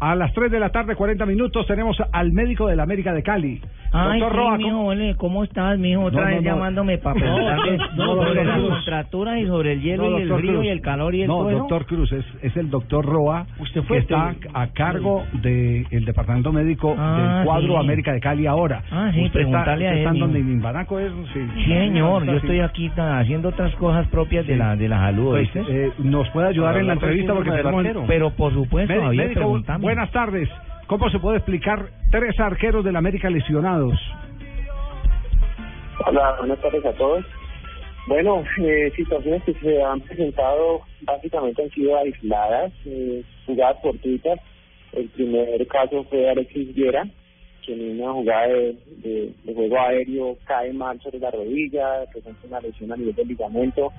A las 3 de la tarde, 40 minutos, tenemos al médico de la América de Cali. Ay, Doctor sí, Roa, mijo, ¿cómo- ole, ¿cómo estás, mijo? Otra No, no, vez no. llamándome para preguntarle no, no, sobre doctor las Cruz. contracturas y sobre el hielo No, y el doctor frío Cruz. y el calor y el No, todo eso. doctor Cruz, es, es el doctor Roa, Usted que fue está este- a cargo del departamento médico Ah, del cuadro sí. América de Cali ahora. Ah, sí, usted está, preguntarle a usted está él, donde es, sí. Sí, señor, yo Está estoy aquí ta- haciendo otras cosas propias de Sí. la de la salud, Pues, ¿oíste? eh, nos puede ayudar en la entrevista porque tenemos... Pero por supuesto, Médi- Javier, médico, buenas tardes. ¿Cómo se puede explicar tres arqueros del América lesionados? Hola, buenas tardes a todos. Bueno, eh, situaciones que se han presentado básicamente han sido aisladas, eh, jugadas fortuitas. El primer caso fue Alexis Viera, que en una jugada de, de- de juego aéreo cae mal sobre la rodilla, presenta una lesión a nivel del ligamento.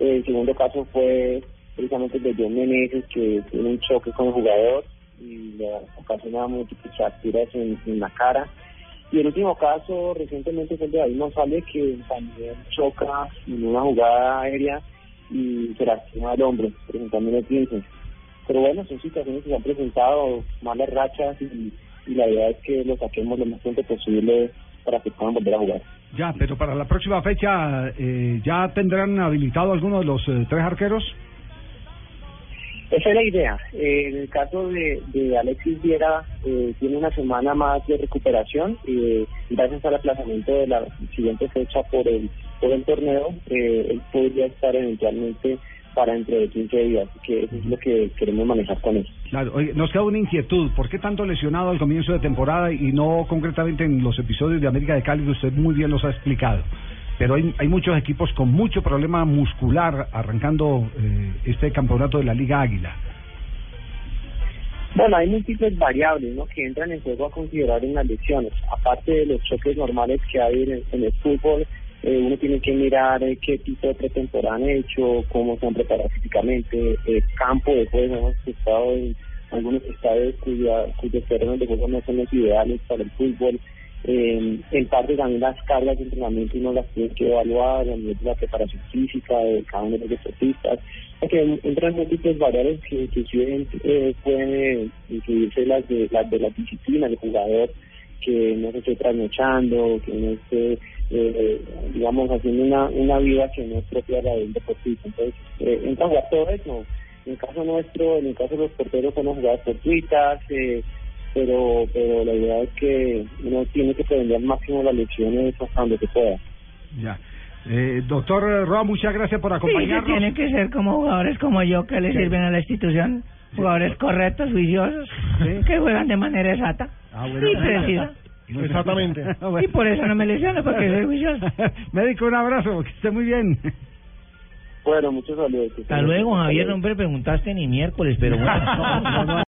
El segundo caso fue precisamente el de John Meneses, que tiene un choque con el jugador y le ocasiona múltiples fracturas en, en la cara. Y el último caso recientemente fue el de David González, que también choca en una jugada aérea y se lastima el hombro, presentando el 15. Pero bueno, son situaciones que se han presentado, malas rachas, y, y la idea es que lo saquemos lo más pronto posible para que puedan volver a jugar. Ya, pero para la próxima fecha, eh, ¿ya tendrán habilitado alguno de los eh, tres arqueros? Esa es la idea. Eh, en el caso de, de Alexis Viera, eh, tiene una semana más de recuperación y gracias al aplazamiento de la siguiente fecha por el, por el torneo, eh, él podría estar eventualmente para dentro de 15 días, que eso es lo que queremos manejar con él. Claro, oye, nos queda una inquietud. ¿Por qué tanto lesionado al comienzo de temporada y no concretamente en los episodios de América de Cali usted muy bien los ha explicado? Pero hay, hay muchos equipos con mucho problema muscular arrancando eh, este campeonato de la Liga Águila. Bueno, hay múltiples variables ¿no? que entran en juego a considerar en las lesiones. Aparte de los choques normales que hay en el, fútbol, eh, uno tiene que mirar eh, qué tipo de pretemporada han hecho, cómo se han preparado físicamente, el campo de juego. Hemos estado en algunos estadios cuya, cuyos terrenos de juego no son los ideales para el fútbol. Eh, en parte también las cargas de entrenamiento uno las tiene que evaluar a la preparación física de cada uno de los deportistas. Porque entran múltiples variables que inclusive eh, pueden eh, incluirse las de, las de la disciplina del jugador, que no se esté trasnochando, que no esté, eh, digamos, haciendo una, una vida que no es propia de del deportista. Entonces, eh, entra a jugar todo eso. En el caso nuestro, en el caso de los porteros, son jugadas fortuitas, eh, pero pero la idea es que uno tiene que prevenir al máximo las lesiones hasta donde se pueda. Ya. Eh, doctor Roa, muchas gracias por Sí, que acompañarnos. tienen que ser como jugadores como yo que le Sí. sirven a la institución. Jugadores correctos, juiciosos, Sí. que juegan de manera exacta Ah, bueno. y precisa. Exactamente. Y por eso no me lesiono, porque soy juicioso. Médico, un abrazo, que esté muy bien. Bueno, muchos saludos. Hasta luego, Javier, no me preguntaste ni miércoles, pero bueno.